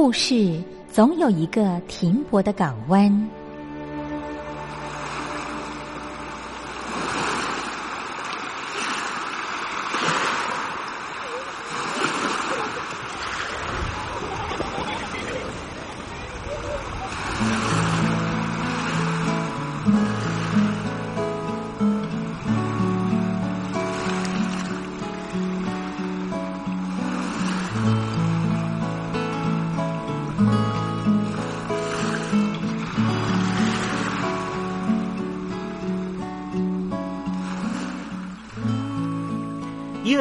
故事总有一个停泊的港湾。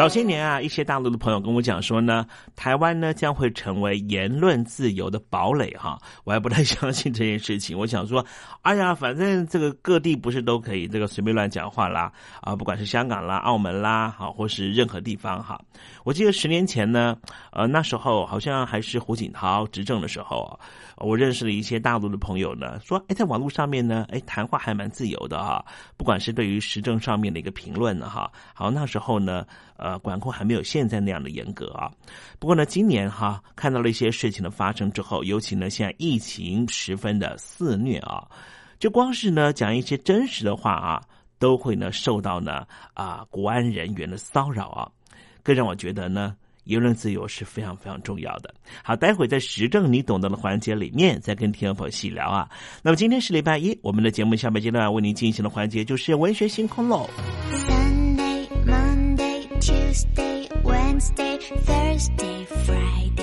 早些年啊，一些大陆的朋友跟我讲说呢，台湾呢将会成为言论自由的堡垒哈，我还不太相信这件事情。我想说，哎呀，反正这个各地不是都可以这个随便乱讲话啦啊，不管是香港啦、澳门啦，好，或是任何地方哈。我记得十年前呢，呃，那时候好像还是胡锦涛执政的时候，我认识了一些大陆的朋友呢，说，哎，在网络上面呢，哎，谈话还蛮自由的哈，不管是对于时政上面的一个评论呢，哈，好，那时候呢。呃，管控还没有现在那样的严格啊。不过呢，今年哈看到了一些事情的发生之后，尤其呢现在疫情十分的肆虐啊，就光是呢讲一些真实的话啊，都会呢受到呢啊国安人员的骚扰啊。更让我觉得呢，言论自由是非常非常重要的。好，待会在时政你懂得的环节里面再跟听众朋友细聊啊。那么今天是礼拜一，我们的节目下半阶段为您进行的环节就是文学星空喽。Sunday, Monday, Tuesday, Wednesday, Thursday, Friday,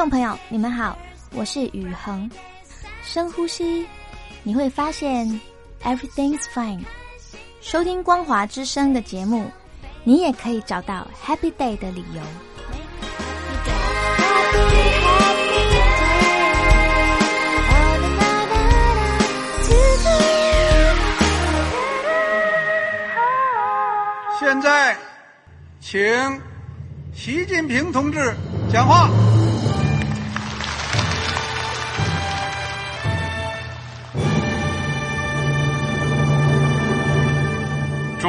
众朋友，你们好，我是雨恒。深呼吸，你会发现 everything's fine。收听光华之声的节目，你也可以找到 happy day 的理由。现在，请习近平同志讲话。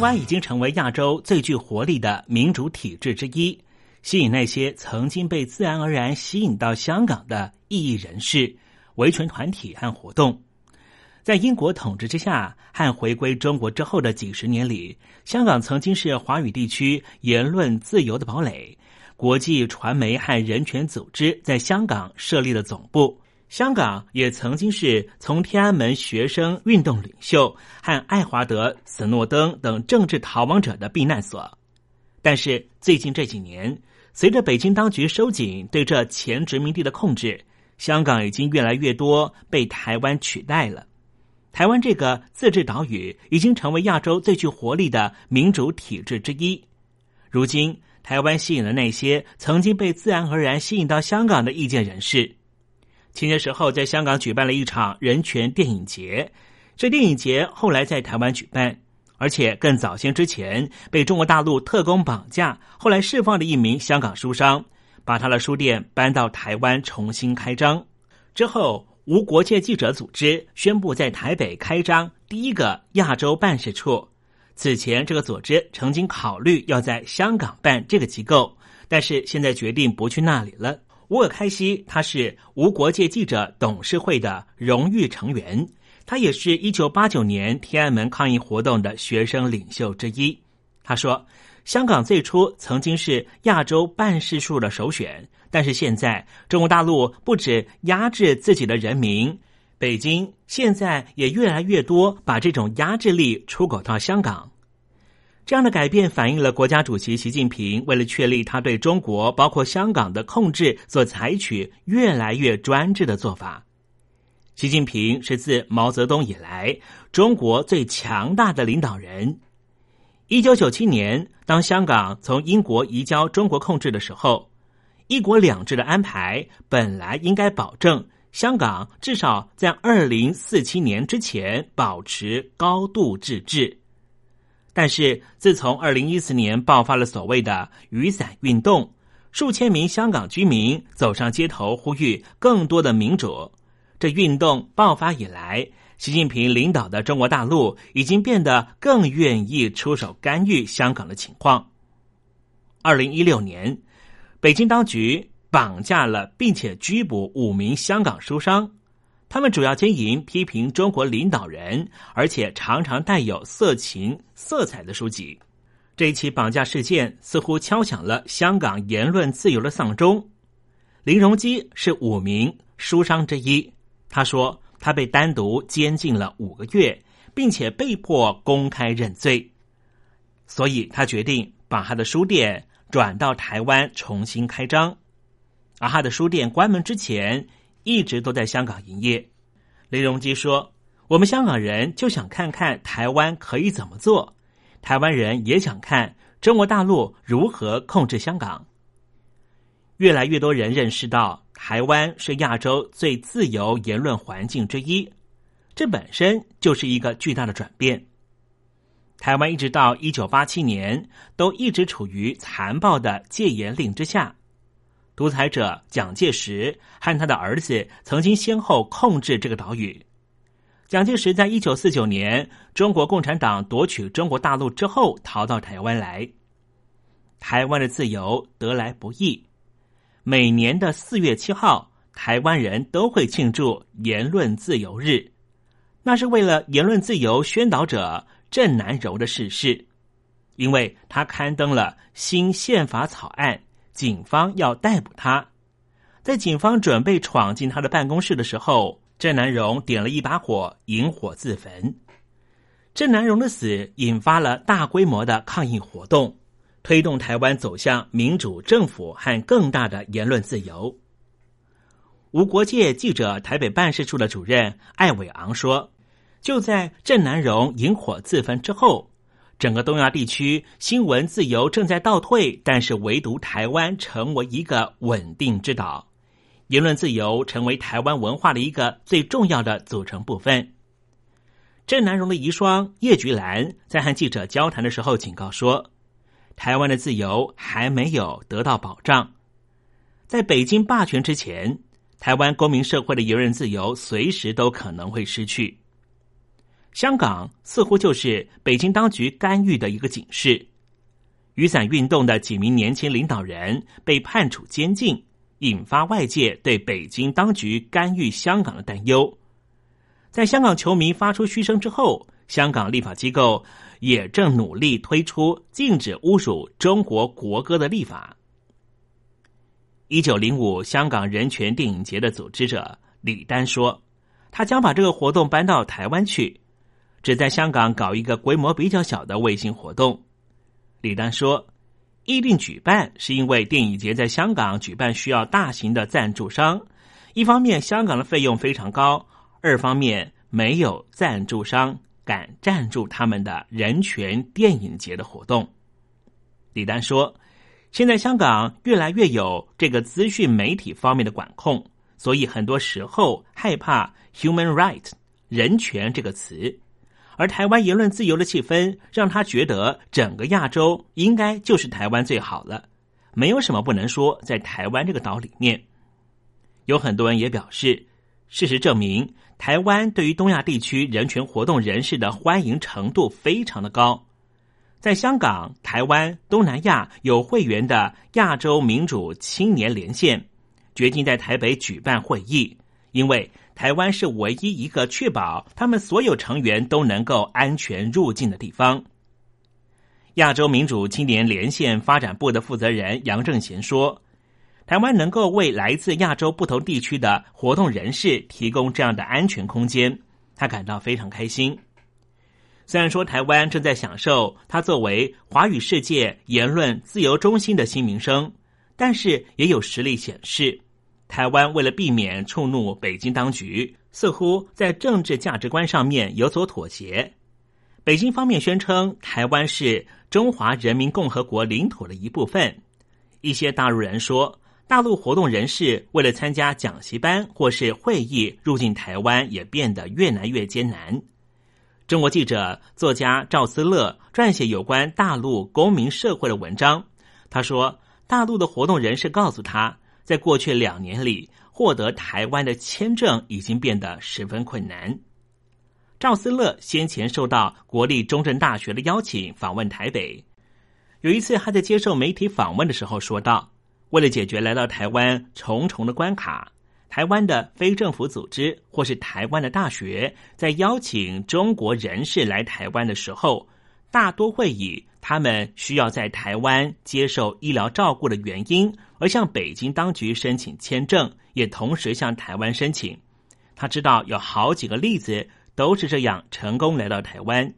湾已经成为亚洲最具活力的民主体制之一。吸引那些曾经被自然而然吸引到香港的异议人士、维权团体和活动。在英国统治之下和回归中国之后的几十年里，香港曾经是华语地区言论自由的堡垒。国际传媒和人权组织在香港设立了总部。香港也曾经是从天安门学生运动领袖和爱华德·斯诺登等政治逃亡者的避难所。但是最近这几年，随着北京当局收紧对这前殖民地的控制，香港已经越来越多被台湾取代了。台湾这个自治岛屿已经成为亚洲最具活力的民主体制之一。如今。台湾吸引了那些曾经被自然而然吸引到香港的意见人士。前些时候，在香港举办了一场人权电影节。这电影节后来在台湾举办，而且更早先之前被中国大陆特工绑架，后来释放的一名香港书商，把他的书店搬到台湾重新开张。之后，无国界记者组织宣布在台北开张第一个亚洲办事处。此前，这个组织曾经考虑要在香港办这个机构，但是现在决定不去那里了。乌尔开西他是无国界记者董事会的荣誉成员，他也是一九八九年天安门抗议活动的学生领袖之一。他说：“香港最初曾经是亚洲办事处的首选，但是现在中国大陆不止压制自己的人民。”北京现在也越来越多把这种压制力出口到香港，这样的改变反映了国家主席习近平为了确立他对中国包括香港的控制所采取越来越专制的做法。习近平是自毛泽东以来中国最强大的领导人。一九九七年，当香港从英国移交中国控制的时候，一国两制的安排本来应该保证。香港至少在二零四七年之前保持高度自治，但是自从二零一四年爆发了所谓的雨伞运动，数千名香港居民走上街头呼吁更多的民主。这运动爆发以来，习近平领导的中国大陆已经变得更愿意出手干预香港的情况。二零一六年，北京当局。绑架了并且拘捕五名香港书商，他们主要经营批评中国领导人，而且常常带有色情色彩的书籍。这一起绑架事件似乎敲响了香港言论自由的丧钟。林荣基是五名书商之一，他说他被单独监禁了五个月，并且被迫公开认罪，所以他决定把他的书店转到台湾重新开张。而他的书店关门之前，一直都在香港营业。雷荣基说：“我们香港人就想看看台湾可以怎么做，台湾人也想看中国大陆如何控制香港。”越来越多人认识到，台湾是亚洲最自由言论环境之一，这本身就是一个巨大的转变。台湾一直到一九八七年，都一直处于残暴的戒严令之下。独裁者蒋介石和他的儿子曾经先后控制这个岛屿。蒋介石在一九四九年中国共产党夺取中国大陆之后，逃到台湾来。台湾的自由得来不易。每年的四月七号，台湾人都会庆祝言论自由日，那是为了言论自由宣导者郑南榕的逝世，因为他刊登了新宪法草案。警方要逮捕他，在警方准备闯进他的办公室的时候，郑南荣点了一把火，引火自焚。郑南荣的死引发了大规模的抗议活动，推动台湾走向民主政府和更大的言论自由。无国界记者台北办事处的主任艾伟昂说：“就在郑南荣引火自焚之后。”整个东亚地区新闻自由正在倒退，但是唯独台湾成为一个稳定之岛，言论自由成为台湾文化的一个最重要的组成部分。郑南榕的遗孀叶菊兰在和记者交谈的时候警告说：“台湾的自由还没有得到保障，在北京霸权之前，台湾公民社会的言论自由随时都可能会失去。”香港似乎就是北京当局干预的一个警示。雨伞运动的几名年轻领导人被判处监禁，引发外界对北京当局干预香港的担忧。在香港球迷发出嘘声之后，香港立法机构也正努力推出禁止侮辱中国国歌的立法。一九零五香港人权电影节的组织者李丹说，他将把这个活动搬到台湾去，只在香港搞一个规模比较小的卫星活动。李丹说，议定举办是因为电影节在香港举办需要大型的赞助商，一方面香港的费用非常高，二方面没有赞助商敢赞助他们的人权电影节的活动。李丹说。现在香港越来越有这个资讯媒体方面的管控，所以很多时候害怕 “human right” 人权这个词，而台湾言论自由的气氛让他觉得整个亚洲应该就是台湾最好了，没有什么不能说。在台湾这个岛里面，有很多人也表示，事实证明，台湾对于东亚地区人权活动人士的欢迎程度非常的高。在香港、台湾、东南亚有会员的亚洲民主青年连线，决定在台北举办会议，因为台湾是唯一一个确保他们所有成员都能够安全入境的地方。亚洲民主青年连线发展部的负责人杨正贤说：“台湾能够为来自亚洲不同地区的活动人士提供这样的安全空间，他感到非常开心。”虽然说台湾正在享受它作为华语世界言论自由中心的新名声，但是也有实例显示，台湾为了避免触怒北京当局，似乎在政治价值观上面有所妥协。北京方面宣称台湾是中华人民共和国领土的一部分，一些大陆人说，大陆活动人士为了参加讲习班或是会议入境台湾，也变得越来越艰难。中国记者、作家赵思乐撰写有关大陆公民社会的文章。他说，大陆的活动人士告诉他，在过去两年里，获得台湾的签证已经变得十分困难。赵思乐先前受到国立中正大学的邀请访问台北，有一次他在接受媒体访问的时候说道：“为了解决来到台湾重重的关卡。”台湾的非政府组织或是台湾的大学，在邀请中国人士来台湾的时候，大多会以他们需要在台湾接受医疗照顾的原因，而向北京当局申请签证，也同时向台湾申请。他知道有好几个例子都是这样成功来到台湾，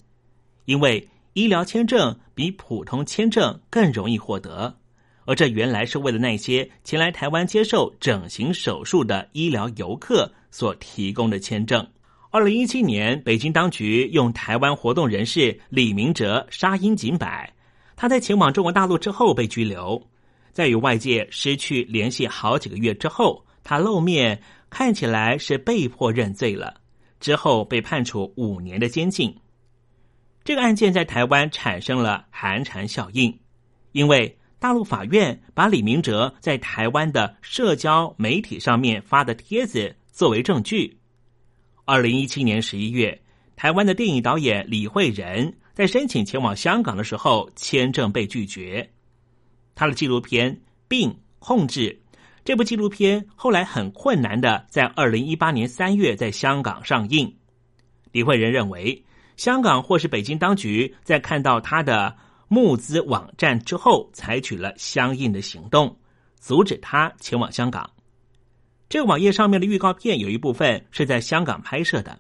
因为医疗签证比普通签证更容易获得。而这原来是为了那些前来台湾接受整形手术的医疗游客所提供的签证。二零一七年，北京当局用台湾活动人士李明哲杀鹰儆百，他在前往中国大陆之后被拘留，在与外界失去联系好几个月之后，他露面，看起来是被迫认罪了，之后被判处五年的监禁。这个案件在台湾产生了寒蝉效应，因为。大陆法院把李明哲在台湾的社交媒体上面发的帖子作为证据。二零一七年十一月，台湾的电影导演李慧仁在申请前往香港的时候，签证被拒绝。他的纪录片《病控制》这部纪录片后来很困难的在二零一八年三月在香港上映。李慧仁认为，香港或是北京当局在看到他的。募资网站之后，采取了相应的行动，阻止他前往香港。这个网页上面的预告片有一部分是在香港拍摄的。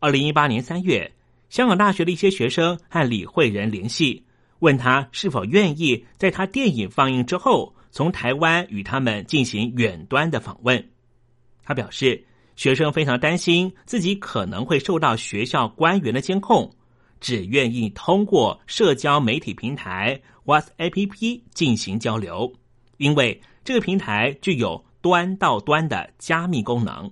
二零一八年三月，香港大学的一些学生和李慧仁联系，问他是否愿意在他电影放映之后，从台湾与他们进行远端的访问。他表示，学生非常担心自己可能会受到学校官员的监控。只愿意通过社交媒体平台 WhatsApp 进行交流，因为这个平台具有端到端的加密功能。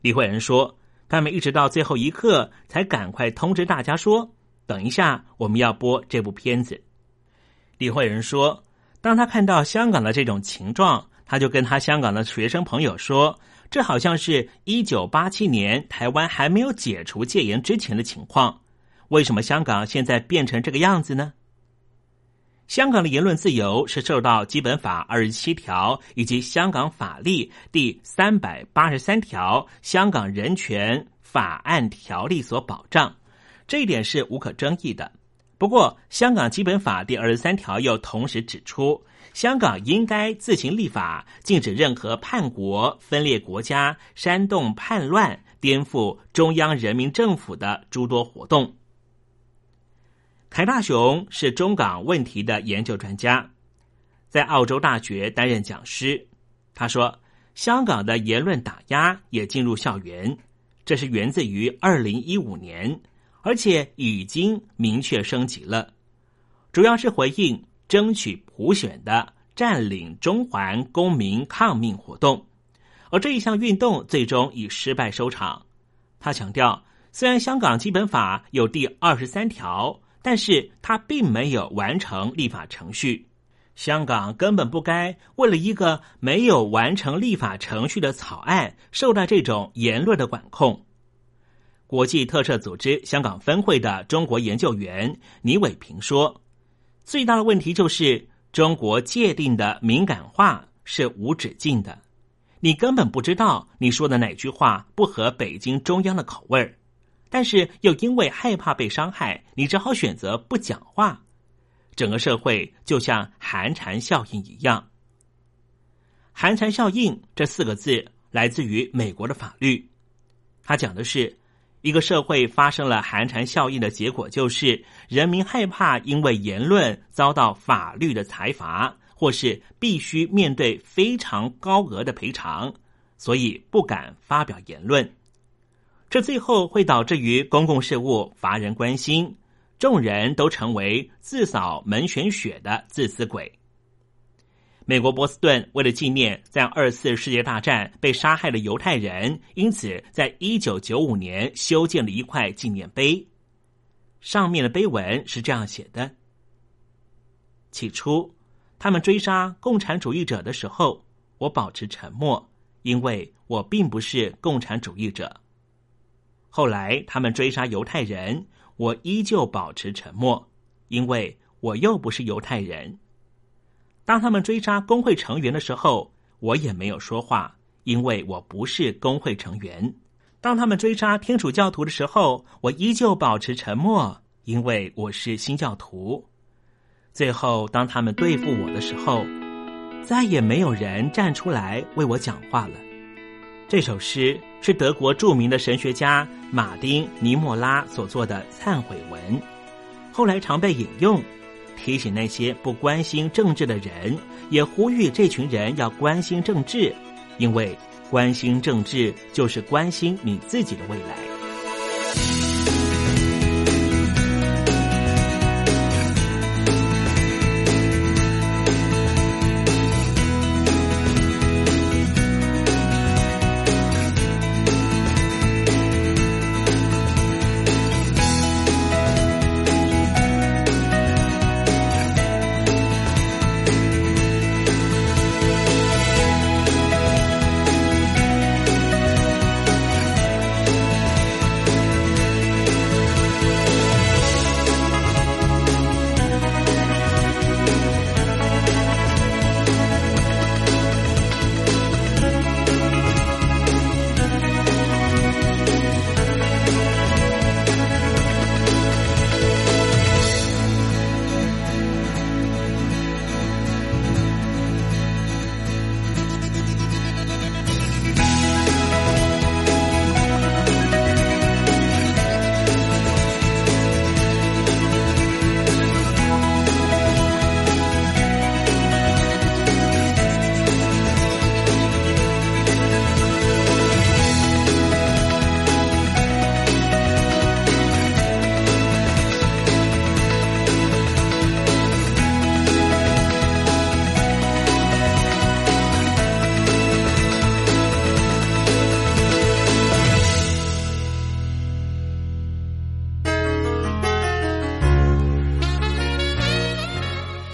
李慧仁说：“他们一直到最后一刻才赶快通知大家说，等一下我们要播这部片子。”李慧仁说：“当他看到香港的这种情状，他就跟他香港的学生朋友说，这好像是一九八七年台湾还没有解除戒严之前的情况。”为什么香港现在变成这个样子呢？香港的言论自由是受到基本法二十七条以及香港法例第三百八十三条《香港人权法案条例》所保障，这一点是无可争议的。不过，香港基本法第二十三条又同时指出，香港应该自行立法，禁止任何叛国、分裂国家、煽动叛乱、颠覆中央人民政府的诸多活动。凯大雄是中港问题的研究专家，在澳洲大学担任讲师。他说，香港的言论打压也进入校园，这是源自于二零一五年，而且已经明确升级了，主要是回应争取普选的占领中环公民抗命活动，而这一项运动最终以失败收场。他强调，虽然香港基本法有第二十三条。但是他并没有完成立法程序，香港根本不该为了一个没有完成立法程序的草案受到这种言论的管控。国际特赦组织香港分会的中国研究员倪伟平说：“最大的问题就是中国界定的敏感化是无止境的，你根本不知道你说的哪句话不合北京中央的口味儿。”但是又因为害怕被伤害，你只好选择不讲话。整个社会就像寒蝉效应一样。寒蝉效应这四个字来自于美国的法律，它讲的是一个社会发生了寒蝉效应的结果，就是人民害怕因为言论遭到法律的裁罚，或是必须面对非常高额的赔偿，所以不敢发表言论。这最后会导致于公共事务乏人关心，众人都成为自扫门前雪的自私鬼。美国波士顿为了纪念在二次世界大战被杀害的犹太人，因此在一九九五年修建了一块纪念碑，上面的碑文是这样写的：起初，他们追杀共产主义者的时候，我保持沉默，因为我并不是共产主义者。后来他们追杀犹太人，我依旧保持沉默，因为我又不是犹太人。当他们追杀工会成员的时候，我也没有说话，因为我不是工会成员。当他们追杀天主教徒的时候，我依旧保持沉默，因为我是新教徒。最后，当他们对付我的时候，再也没有人站出来为我讲话了。这首诗是德国著名的神学家马丁尼莫拉所做的忏悔文，后来常被引用，提醒那些不关心政治的人，也呼吁这群人要关心政治，因为关心政治就是关心你自己的未来。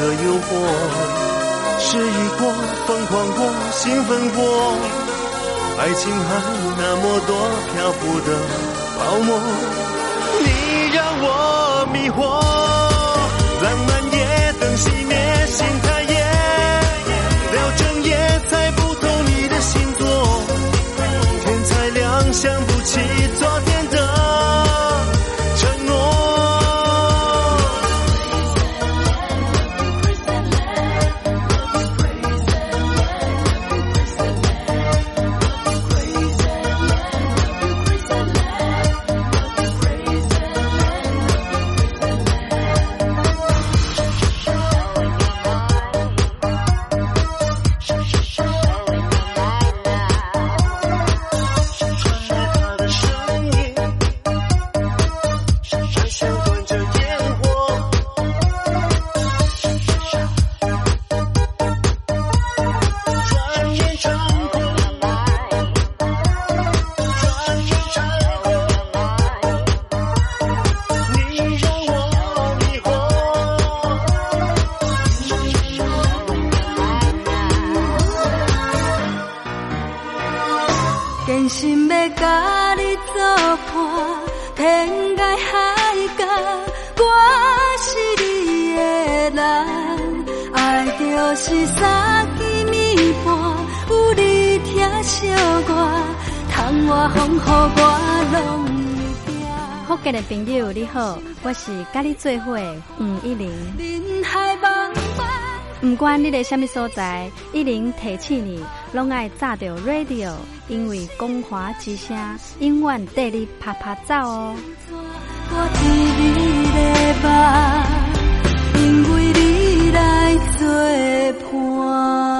的诱惑失意过疯狂过兴奋过爱情还那么多漂浮的泡沫。你让我迷惑心要甲你作伴，天涯海角，我是你的人。爱就是三更暝半，有你疼惜我，窗外风雨我拢会惊。福建的朋友你好，我是甲你做伙黄一玲。人海茫茫。不管你在什么所在，一零提起你，拢爱炸着 radio，因为光华之声永远带你啪啪走哦。我替你因为你来作伴。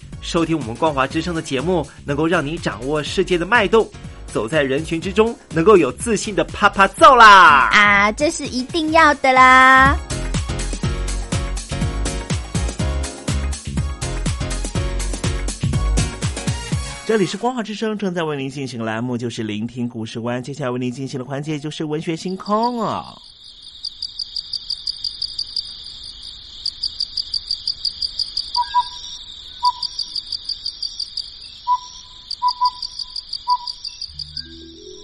收听我们光华之声的节目，能够让你掌握世界的脉动，走在人群之中，能够有自信的啪啪揍啦！啊，这是一定要的啦！这里是光华之声，正在为您进行的栏目就是聆听故事湾，接下来为您进行的环节就是文学星空哦。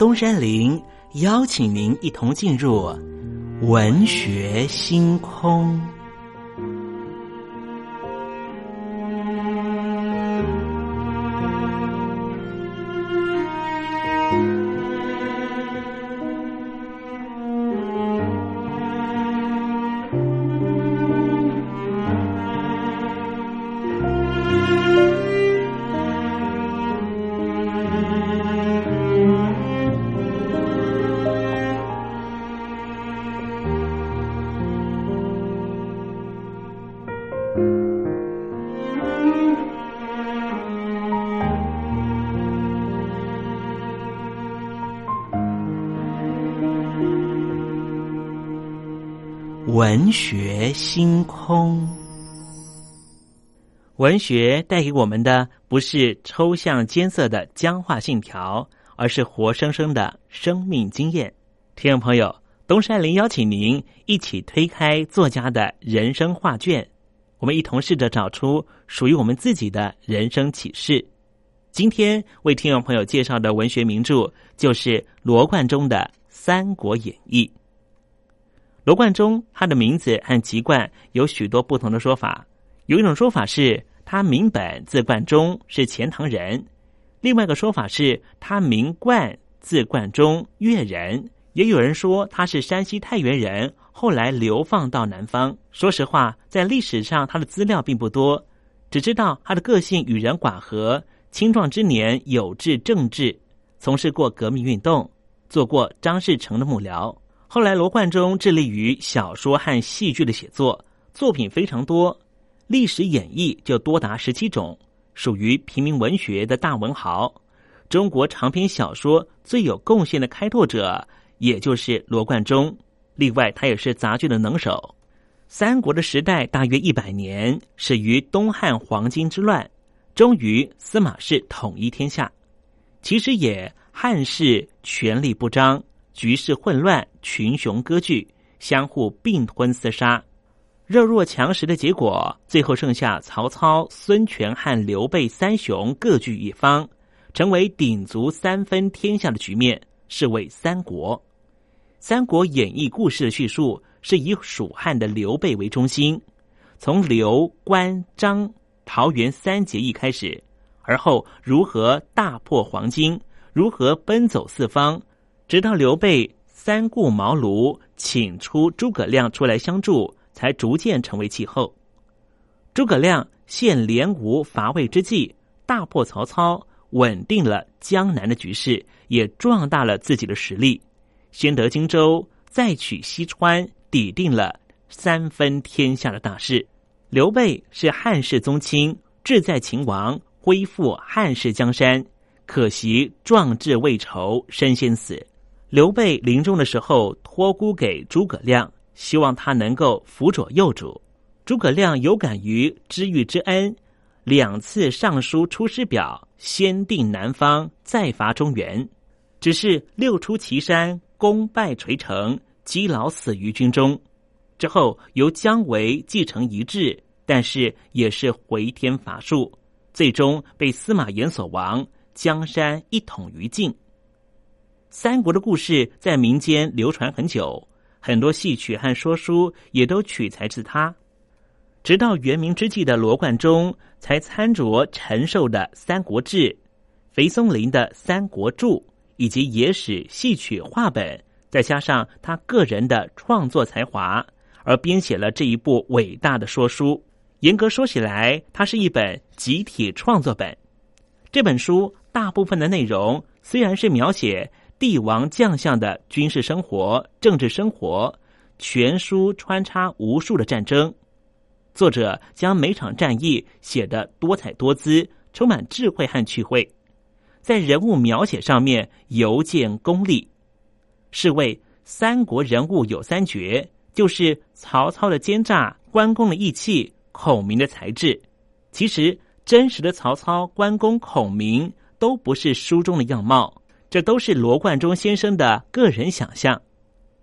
东山林邀请您一同进入文学星空。文学星空。文学带给我们的不是抽象艰涩的僵化信条，而是活生生的生命经验。听众朋友，东山林邀请您一起推开作家的人生画卷，我们一同试着找出属于我们自己的人生启示。今天为听众朋友介绍的文学名著就是罗贯中的《三国演义》。罗贯中他的名字和籍贯有许多不同的说法，有一种说法是。他名本字贯中，是钱塘人；另外一个说法是他名贯字贯中，越人。也有人说他是山西太原人，后来流放到南方。说实话，在历史上他的资料并不多，只知道他的个性与人寡合，青壮之年有志政治，从事过革命运动，做过张士诚的幕僚。后来罗贯中致力于小说和戏剧的写作，作品非常多。历史演义就多达十七种，属于平民文学的大文豪。中国长篇小说最有贡献的开拓者，也就是罗贯中。另外，他也是杂剧的能手。三国的时代大约一百年，始于东汉黄巾之乱，终于司马氏统一天下。其实也汉室权力不彰，局势混乱，群雄割据，相互并吞厮杀。弱肉强食的结果，最后剩下曹操、孙权和刘备三雄各据一方，成为鼎足三分天下的局面，是为三国。《三国演义》故事的叙述是以蜀汉的刘备为中心，从刘、关、张、桃园三结义开始，而后如何大破黄巾，如何奔走四方，直到刘备三顾茅庐，请出诸葛亮出来相助。才逐渐成为气候。诸葛亮现连吴伐魏之际，大破曹操，稳定了江南的局势，也壮大了自己的实力。先得荆州，再取西川，抵定了三分天下的大事。刘备是汉室宗亲，志在秦王，恢复汉室江山。可惜壮志未酬，身先死。刘备临终的时候，托孤给诸葛亮。希望他能够辅佐幼主。诸葛亮有感于知遇之恩，两次上书出师表，先定南方，再伐中原。只是六出祁山，功败垂成，积劳死于军中。之后由姜维继承遗志，但是也是回天乏术，最终被司马炎所亡，江山一统于尽。三国的故事在民间流传很久。很多戏曲和说书也都取材自他，直到元明之际的罗贯中才参酌陈寿的《三国志》，肥松林的《三国注》，以及野史戏曲话本，再加上他个人的创作才华，而编写了这一部伟大的说书。严格说起来，它是一本集体创作本。这本书大部分的内容虽然是描写。帝王将相的军事生活、政治生活，全书穿插无数的战争。作者将每场战役写得多彩多姿，充满智慧和趣味，在人物描写上面尤见功力。是谓三国人物有三绝，就是曹操的奸诈、关公的义气、孔明的才智。其实真实的曹操、关公、孔明都不是书中的样貌。这都是罗贯中先生的个人想象。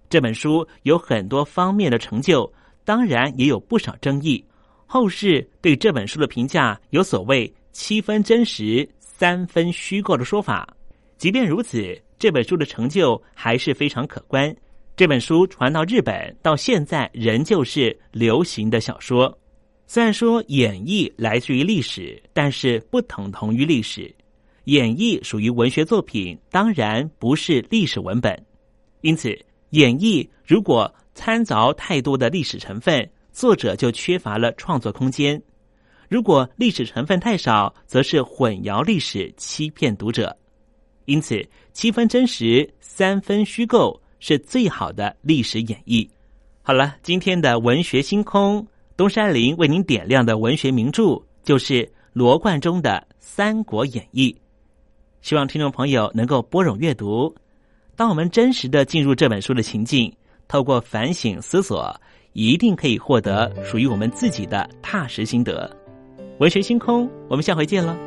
这本书有很多方面的成就，当然也有不少争议。后世对这本书的评价有所谓“七分真实，三分虚构”的说法。即便如此，这本书的成就还是非常可观。这本书传到日本，到现在仍旧是流行的小说。虽然说演绎来自于历史，但是不等同于历史。演绎属于文学作品，当然不是历史文本。因此，演绎如果掺杂太多的历史成分，作者就缺乏了创作空间；如果历史成分太少，则是混淆历史，欺骗读者。因此，七分真实，三分虚构，是最好的历史演绎。好了，今天的文学星空，东山林为您点亮的文学名著，就是罗贯中的《三国演义》。希望听众朋友能够拨冗阅读。当我们真实的进入这本书的情境，透过反省思索，一定可以获得属于我们自己的踏实心得。文学星空，我们下回见了。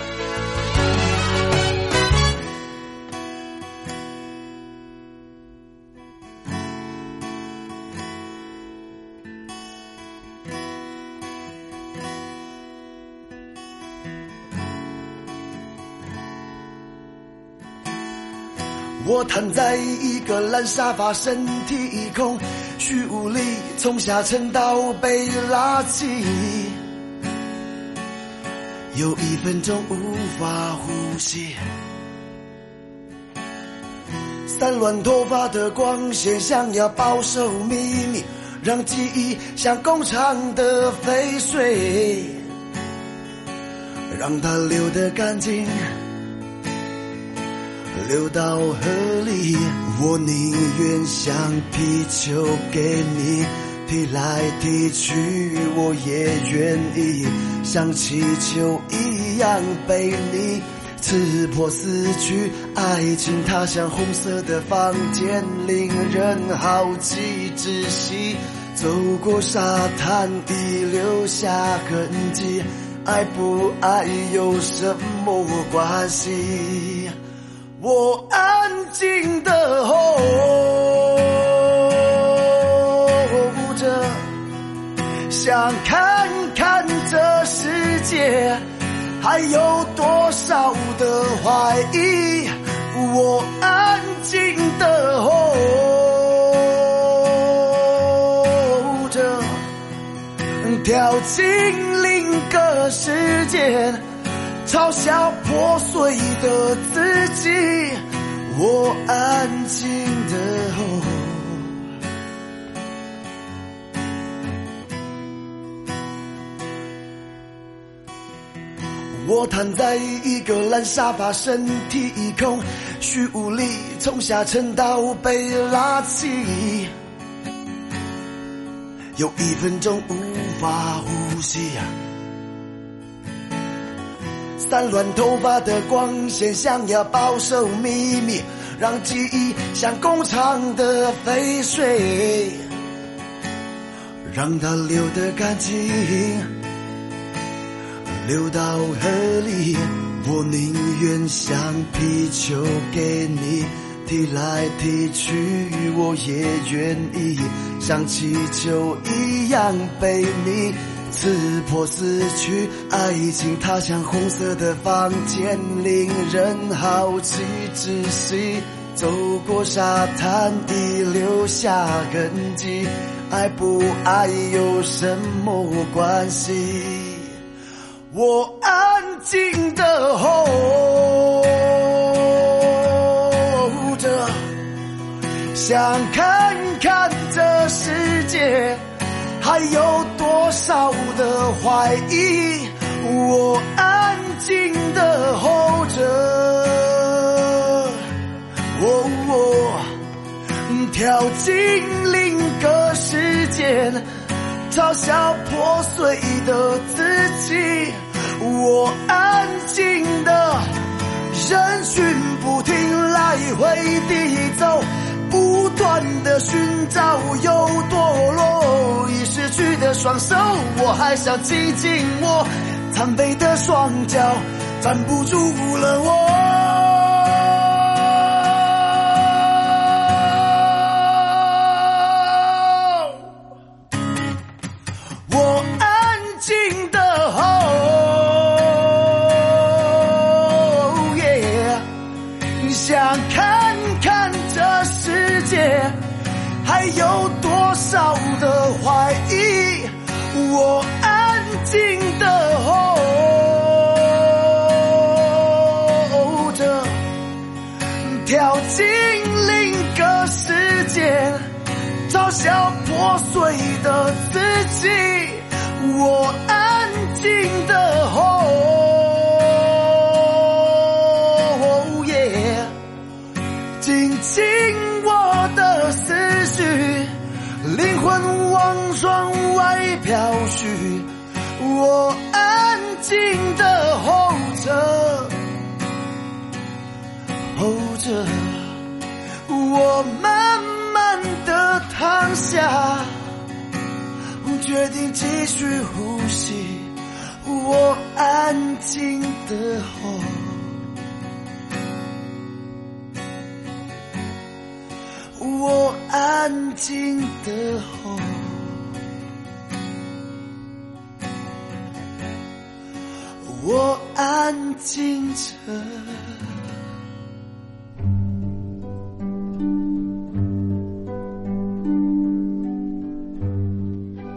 躺在一个烂沙发，身体一空，虚无力，从下沉到被拉起，有一分钟无法呼吸。散乱头发的光线，想要保守秘密，让记忆像工厂的废水，让它流得干净。流到河里，我宁愿像皮球给你踢来踢去，我也愿意像气球一样被你刺破死去。爱情它像红色的房间，令人好奇窒息。走过沙滩，已留下痕迹，爱不爱有什么关系？我安静的候着，想看看这世界还有多少的怀疑。我安静的候着，跳进另一个世界。嘲笑破碎的自己，我安静的吼。我躺在一个烂沙发，身体一空，虚无力，从下沉到被拉起，有一分钟无法呼吸。散乱头发的光线，想要保守秘密，让记忆像工厂的废水，让它流得干净，流到河里。我宁愿像皮球给你踢来踢去，我也愿意像气球一样被你刺破死去。爱情它像红色的房间，令人好奇窒息。走过沙滩，已留下痕迹。爱不爱有什么关系？我安静的候着，想看看这世界还有少的怀疑。我安静的候着，哦，跳进另一个世界。嘲笑破碎的自己，我安静的人群不停来回地走，不断的寻找又堕落，已失去的双手，我还想紧紧握，残废的双脚站不住了我。像破碎的自己，下，决定继续呼吸。我安静的候，我安静的候，我安静着。